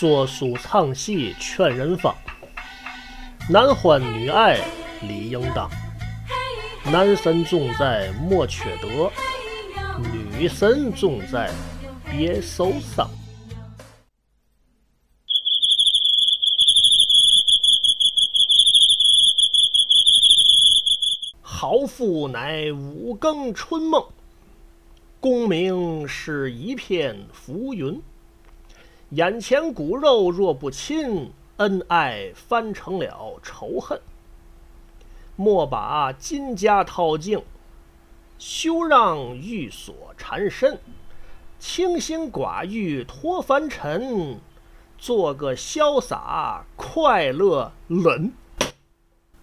说书唱戏劝人方，男欢女爱理应当。男神重在莫缺德，女神重在别受伤。好夫乃五更春梦，功名是一片浮云。眼前骨肉若不亲，恩爱翻成了仇恨。莫把金家掏尽，休让玉锁缠身。清心寡欲脱凡尘，做个潇洒快乐人。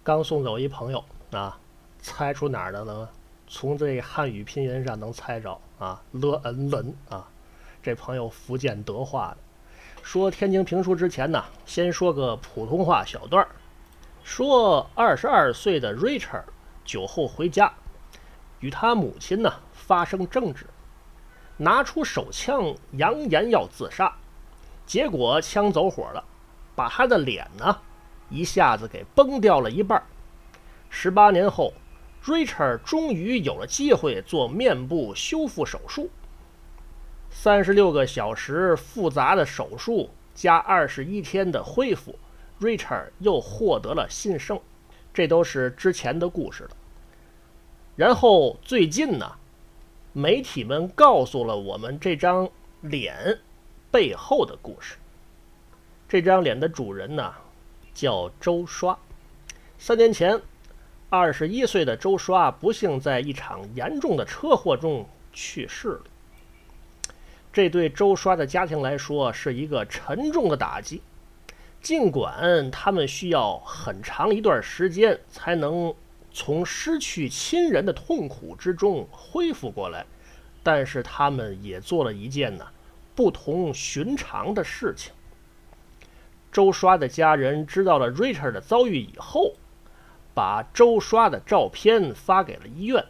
刚送走一朋友啊。猜出哪儿的了？从这汉语拼音上能猜着啊，，Len 伦啊，这朋友福建德化的。说天津评书之前呢，先说个普通话小段儿。说二十二岁的 Richard 酒后回家，与他母亲呢发生争执，拿出手枪扬言要自杀，结果枪走火了，把他的脸呢一下子给崩掉了一半。十八年后。Richard 终于有了机会做面部修复手术，三十六个小时复杂的手术加二十一天的恢复，Richard 又获得了新生。这都是之前的故事了。然后最近呢，媒体们告诉了我们这张脸背后的故事。这张脸的主人呢，叫周刷。三年前。二十一岁的周刷不幸在一场严重的车祸中去世了。这对周刷的家庭来说是一个沉重的打击。尽管他们需要很长一段时间才能从失去亲人的痛苦之中恢复过来，但是他们也做了一件呢不同寻常的事情。周刷的家人知道了 Richard 的遭遇以后。把周刷的照片发给了医院，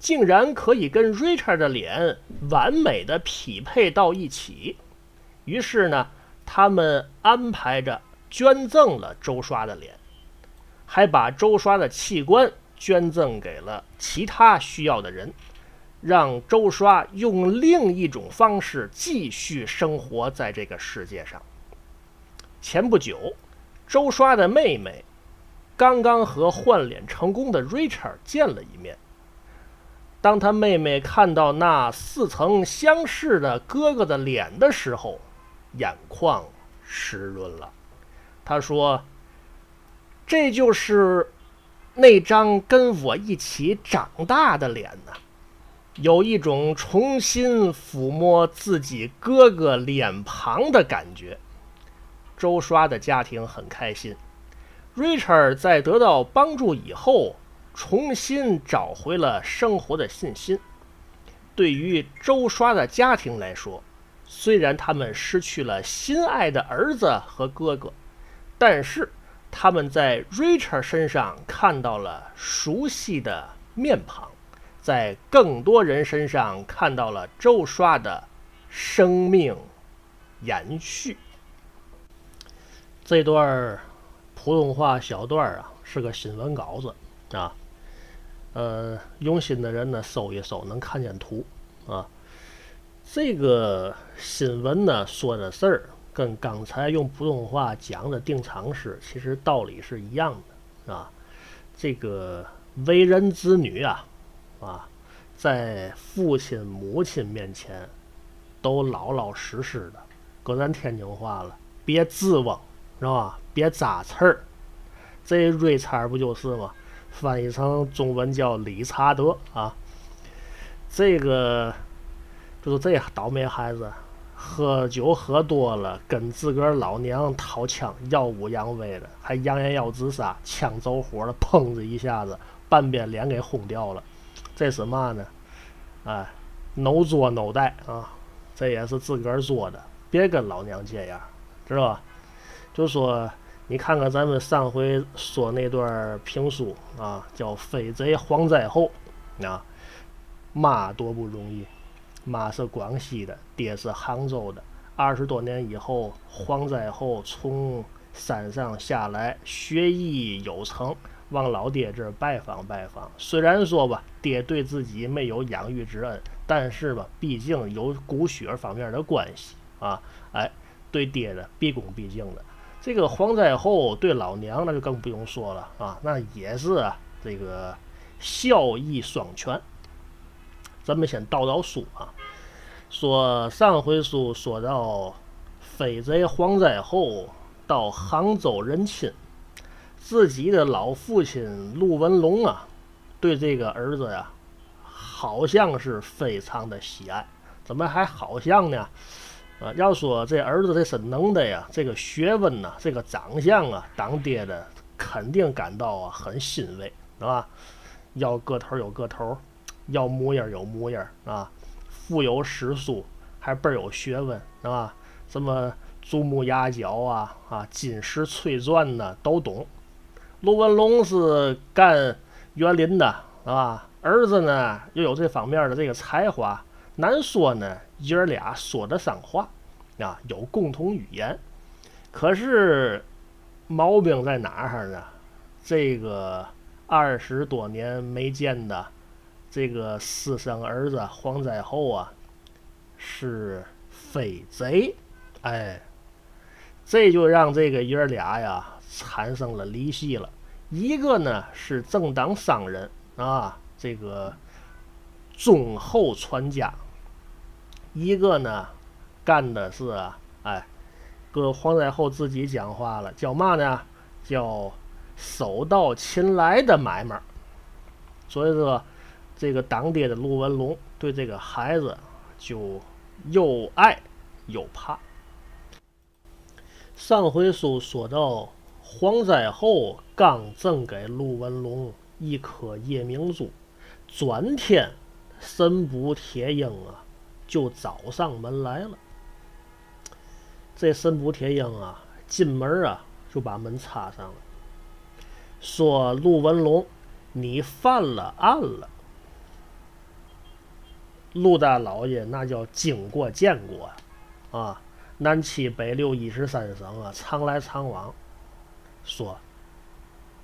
竟然可以跟 Richard 的脸完美的匹配到一起。于是呢，他们安排着捐赠了周刷的脸，还把周刷的器官捐赠给了其他需要的人，让周刷用另一种方式继续生活在这个世界上。前不久，周刷的妹妹。刚刚和换脸成功的 Richard 见了一面。当他妹妹看到那似曾相识的哥哥的脸的时候，眼眶湿润了。他说：“这就是那张跟我一起长大的脸呐，有一种重新抚摸自己哥哥脸庞的感觉。”周刷的家庭很开心。Richard 在得到帮助以后，重新找回了生活的信心。对于周刷的家庭来说，虽然他们失去了心爱的儿子和哥哥，但是他们在 Richard 身上看到了熟悉的面庞，在更多人身上看到了周刷的生命延续。这段。普通话小段啊，是个新闻稿子啊。呃，用心的人呢，搜一搜能看见图啊。这个新闻呢说的事儿，跟刚才用普通话讲的定场诗其实道理是一样的啊。这个为人子女啊，啊，在父亲母亲面前都老老实实的，搁咱天津话了，别自翁。是吧？别扎刺儿，这瑞差不就是吗？翻译成中文叫理查德啊。这个就是这倒霉孩子，喝酒喝多了，跟自个儿老娘掏枪，耀武扬威的，还扬言要自杀，枪走火了，砰的一下子，半边脸给轰掉了。这是嘛呢？哎，no 作 no 带啊，这也是自个儿做的，别跟老娘这样，知道吧？就说，你看看咱们上回说那段评书啊，叫《飞贼蝗灾后》啊，妈多不容易，妈是广西的，爹是杭州的，二十多年以后，蝗灾后从山上下来，学艺有成，往老爹这儿拜访拜访。虽然说吧，爹对自己没有养育之恩，但是吧，毕竟有骨血方面的关系啊。哎，对爹的毕恭毕敬的。这个皇灾后对老娘那就更不用说了啊，那也是，这个孝义双全。咱们先倒倒书啊，说上回书说到飞贼皇灾后到杭州认亲，自己的老父亲陆文龙啊，对这个儿子呀，好像是非常的喜爱。怎么还好像呢？啊，要说这儿子这是能耐呀，这个学问呐，这个长相啊，当爹的肯定感到啊很欣慰，是吧？要个头有个头，要模样有模样啊，腹有诗书，还倍儿有学问，是吧？什么祖母牙角啊，啊，金石翠钻呐，都懂。陆文龙是干园林的，是吧？儿子呢又有这方面的这个才华。难说呢，爷儿俩说得上话，啊，有共同语言。可是毛病在哪儿呢？这个二十多年没见的这个私生儿子黄灾后啊，是匪贼，哎，这就让这个爷儿俩呀产生了离析了。一个呢是正当商人啊，这个忠厚传家。一个呢，干的是，哎，搁皇太后自己讲话了，叫嘛呢？叫手到擒来的买卖。所以说，这个当爹的陆文龙对这个孩子就又爱又怕。上回书说到，皇太后刚赠给陆文龙一颗夜明珠，转天神补铁鹰啊。就找上门来了。这神补铁鹰啊，进门啊就把门插上了，说：“陆文龙，你犯了案了。”陆大老爷那叫经过见过啊，南七北六一十三省啊，常来常往。说：“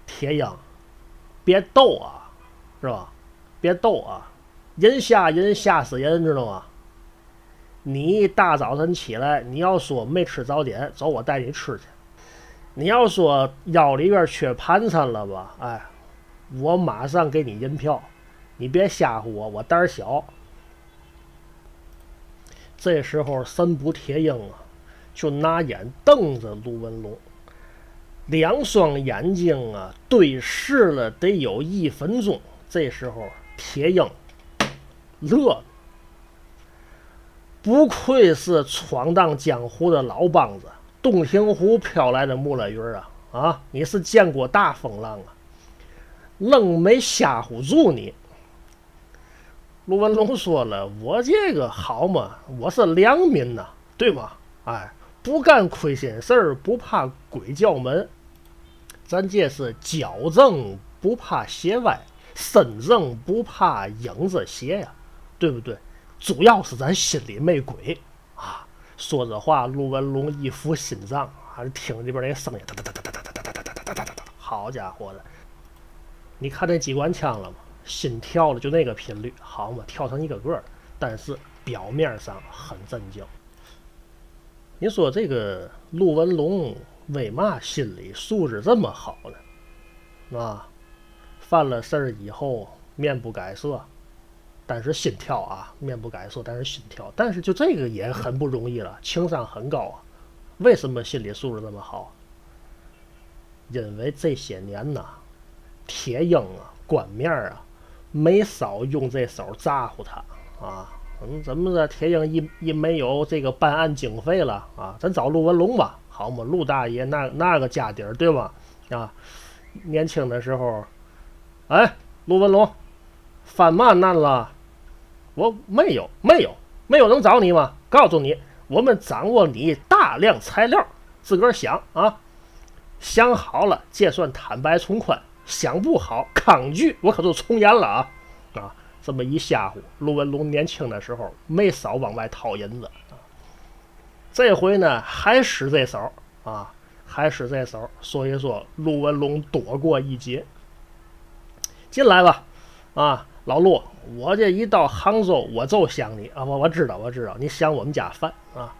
铁鹰，别逗啊，是吧？别逗啊，人吓人吓死人，知道吗？”你大早晨起来，你要说没吃早点，走，我带你吃去。你要说腰里边缺盘缠了吧？哎，我马上给你银票。你别吓唬我，我胆儿小。这时候神不铁鹰啊，就拿眼瞪着陆文龙，两双眼睛啊对视了得有一分钟。这时候铁鹰乐了。不愧是闯荡江湖的老梆子，洞庭湖飘来的木乐鱼啊！啊，你是见过大风浪啊，愣没吓唬住你。陆文龙说了：“我这个好嘛，我是良民呐，对吗？哎，不干亏心事儿，不怕鬼叫门。咱这是脚正不怕鞋歪，身正不怕影子斜呀，对不对？”主要是咱心里没鬼啊！说这话，陆文龙一副心脏，还听里边那个声音，哒哒哒哒哒哒哒哒哒哒哒哒哒哒哒，好家伙的！你看那机关枪了吗？心跳的就那个频率，好嘛，跳成一个个的。但是表面上很镇静。你说这个陆文龙为嘛心理素质这么好呢？啊，犯了事儿以后面不改色。但是心跳啊，面不改色，但是心跳，但是就这个也很不容易了，情商很高啊。为什么心理素质这么好？因为这些年呐，铁鹰啊，官面啊，没少用这手咋呼他啊。嗯，怎么的？铁鹰一一没有这个办案经费了啊，咱找陆文龙吧，好嘛，陆大爷那那个家底儿对吧？啊，年轻的时候，哎，陆文龙，犯嘛难了？我没有，没有，没有能找你吗？告诉你，我们掌握你大量材料，自个儿想啊，想好了，这算坦白从宽；想不好，抗拒，我可就从严了啊！啊，这么一吓唬，陆文龙年轻的时候没少往外掏银子啊。这回呢还使这手啊，还使这手，所以说陆文龙躲过一劫。进来吧，啊，老陆，我这一到杭州，我就想你啊，我我知道，我知道，你想我们家饭啊。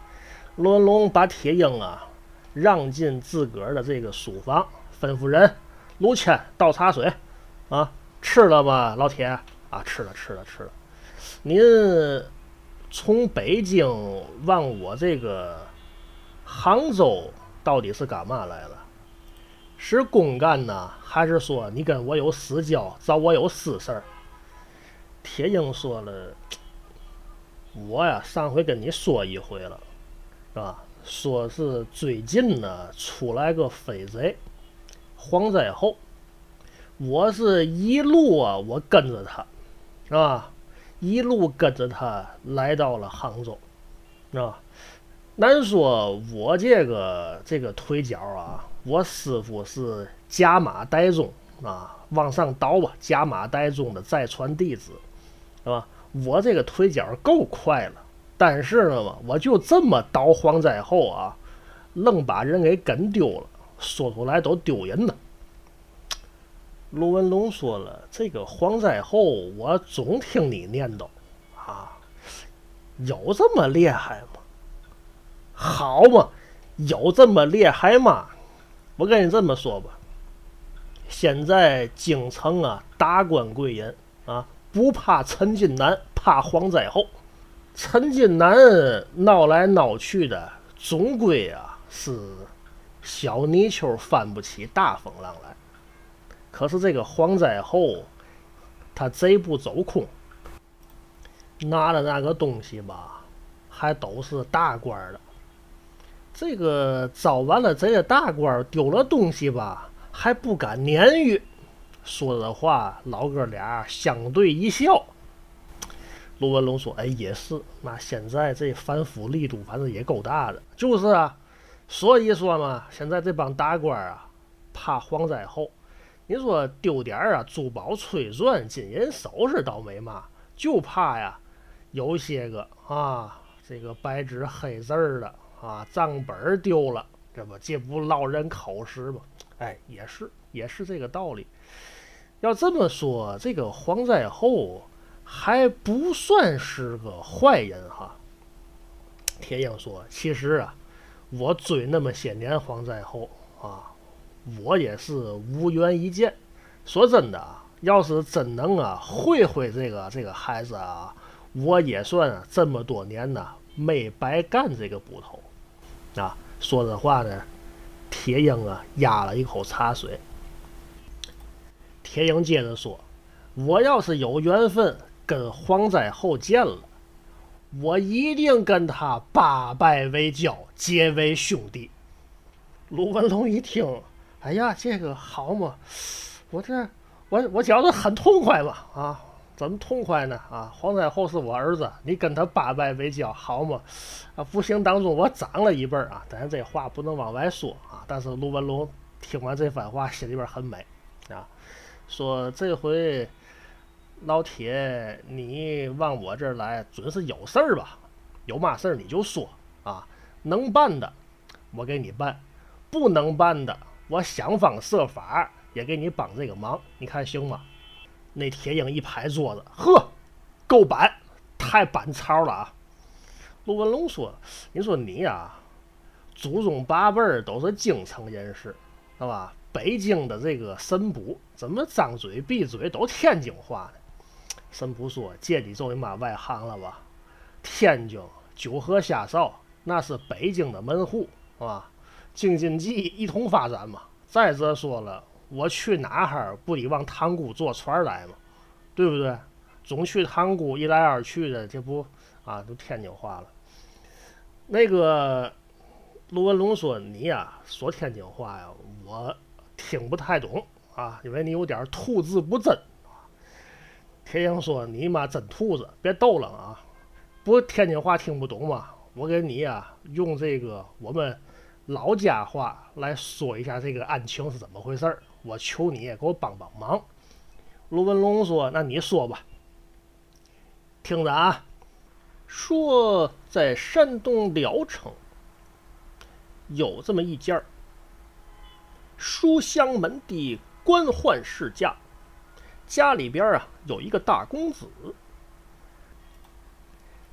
陆文龙把铁鹰啊让进自个儿的这个书房，吩咐人陆谦倒茶水，啊，吃了吗，老铁？啊，吃了，吃了，吃了。您从北京往我这个杭州，到底是干嘛来了？是公干呢，还是说你跟我有私交，找我有私事儿？铁鹰说了，我呀上回跟你说一回了，是吧？说是最近呢出来个飞贼，黄灾后，我是一路啊我跟着他，是吧？一路跟着他来到了杭州，是吧？难说我这个这个腿脚啊。我师傅是甲马代宗啊，往上倒吧，甲马代宗的再传弟子，是吧？我这个腿脚够快了，但是呢嘛，我就这么倒黄灾后啊，愣把人给跟丢了，说出来都丢人呢。卢文龙说了，这个黄灾后，我总听你念叨啊，有这么厉害吗？好嘛，有这么厉害吗？我跟你这么说吧，现在京城啊，达官贵人啊，不怕陈金南，怕黄灾后。陈金南闹来闹去的，总归啊是小泥鳅翻不起大风浪来。可是这个黄灾后，他贼不走空，拿的那个东西吧，还都是大官的。这个招完了贼的大官，丢了东西吧，还不敢撵于。说的话，老哥俩相对一笑。陆文龙说：“哎，也是，那现在这反腐力度，反正也够大的。就是啊，所以说嘛，现在这帮大官啊，怕黄灾后。你说丢点啊，珠宝翠钻、金银首饰倒没嘛，就怕呀，有些个啊，这个白纸黑字的。”啊，账本丢了，这不这不落人口实吗？哎，也是也是这个道理。要这么说，这个黄灾后还不算是个坏人哈。铁鹰说：“其实啊，我追那么些年黄灾后啊，我也是无缘一见。说真的，要是真能啊会会这个这个孩子啊，我也算这么多年呢没白干这个捕头。”啊，说这话呢，铁鹰啊压了一口茶水。铁鹰接着说：“我要是有缘分跟黄灾后见了，我一定跟他八拜为交，结为兄弟。”卢文龙一听，哎呀，这个好嘛，我这我我觉得很痛快嘛，啊。怎么痛快呢？啊，黄灾后是我儿子，你跟他八拜为交，好嘛？啊，不行，当中我长了一辈儿啊，但是这话不能往外说啊。但是卢文龙听完这番话，心里边很美啊，说这回老铁你往我这儿来，准是有事儿吧？有嘛事儿你就说啊，能办的我给你办，不能办的我想方设法也给你帮这个忙，你看行吗？那铁鹰一拍桌子，呵，够板，太板槽了啊！陆文龙说：“你说你呀，祖宗八辈儿都是京城人士，是吧？北京的这个神捕怎么张嘴闭嘴都天津话呢？”神捕说：“借你做你妈外行了吧？天津九河下哨那是北京的门户，是吧？京津冀一同发展嘛。再者说了。”我去哪哈儿不得往塘沽坐船来嘛，对不对？总去塘沽一来二去的，这不啊都天津话了。那个陆文龙说：“你呀说天津话呀，我听不太懂啊，因为你有点吐字不真。”铁英说：“你妈真兔子，别逗了啊！不天津话听不懂吗？我给你呀用这个我们老家话来说一下这个案情是怎么回事儿。”我求你给我帮帮忙。卢文龙说：“那你说吧，听着啊。说在山东聊城有这么一家儿书香门第、官宦世家，家里边啊有一个大公子。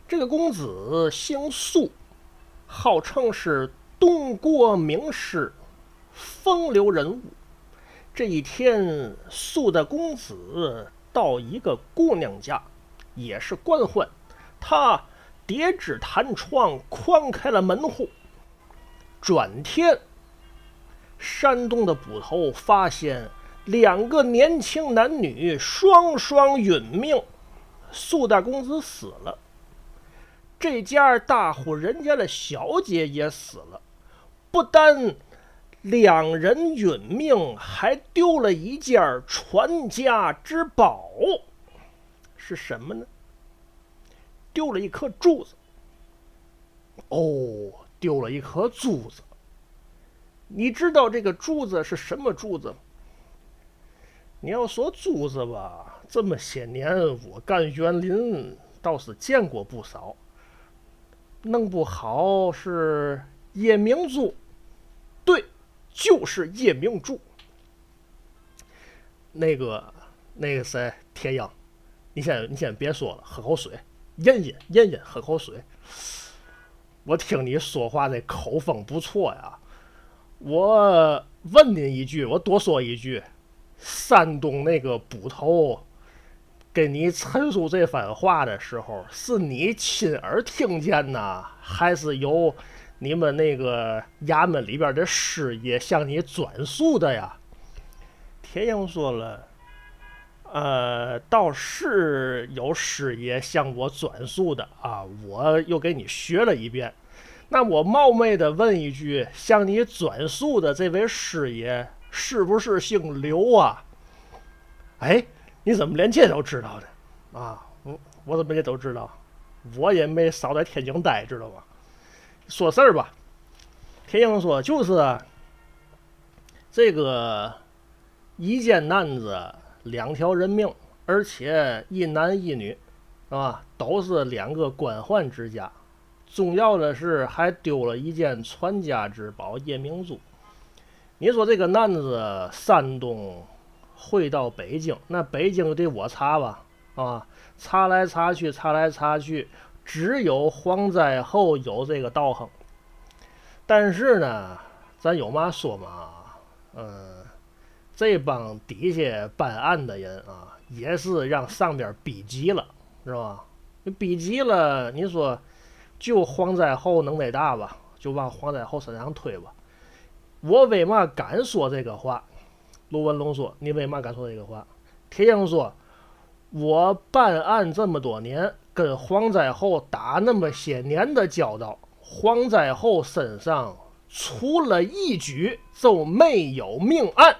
这个公子姓苏，号称是东郭名士、风流人物。这一天，苏的公子到一个姑娘家，也是官宦，他叠纸弹窗，宽开了门户。转天，山东的捕头发现两个年轻男女双双殒命，苏大公子死了。这家大户人家的小姐也死了，不但两人殒命，还丢了一件传家之宝，是什么呢？丢了一颗珠子。哦，丢了一颗珠子。你知道这个珠子是什么珠子吗？你要说珠子吧，这么些年我干园林倒是见过不少。弄不好是夜明珠，对，就是夜明珠。那个那个谁，铁英，你先你先别说了，喝口水，咽咽咽咽，喝口水。我听你说话的口风不错呀，我问您一句，我多说一句，山东那个捕头。跟你陈述这番话的时候，是你亲耳听见呢，还是由你们那个衙门里边的师爷向你转述的呀？田英说了，呃，倒是有师爷向我转述的啊，我又给你学了一遍。那我冒昧的问一句，向你转述的这位师爷是不是姓刘啊？哎。你怎么连这都知道呢？啊，我我怎么也都知道？我也没少在天津待，知道吧？说事儿吧。天英说就是这个一件案子，两条人命，而且一男一女，啊，都是两个官宦之家。重要的是还丢了一件传家之宝夜明珠。你说这个男子，山东？回到北京，那北京得我查吧，啊，查来查去，查来查去，只有黄灾后有这个道行。但是呢，咱有嘛说嘛，嗯，这帮底下办案的人啊，也是让上边逼急了，是吧？逼急了，你说就黄灾后能耐大吧？就往黄灾后身上推吧。我为嘛敢说这个话？卢文龙说：“你为嘛敢说这个话？”铁英说：“我办案这么多年，跟黄灾后打那么些年的交道，黄灾后身上除了一举就没有命案。”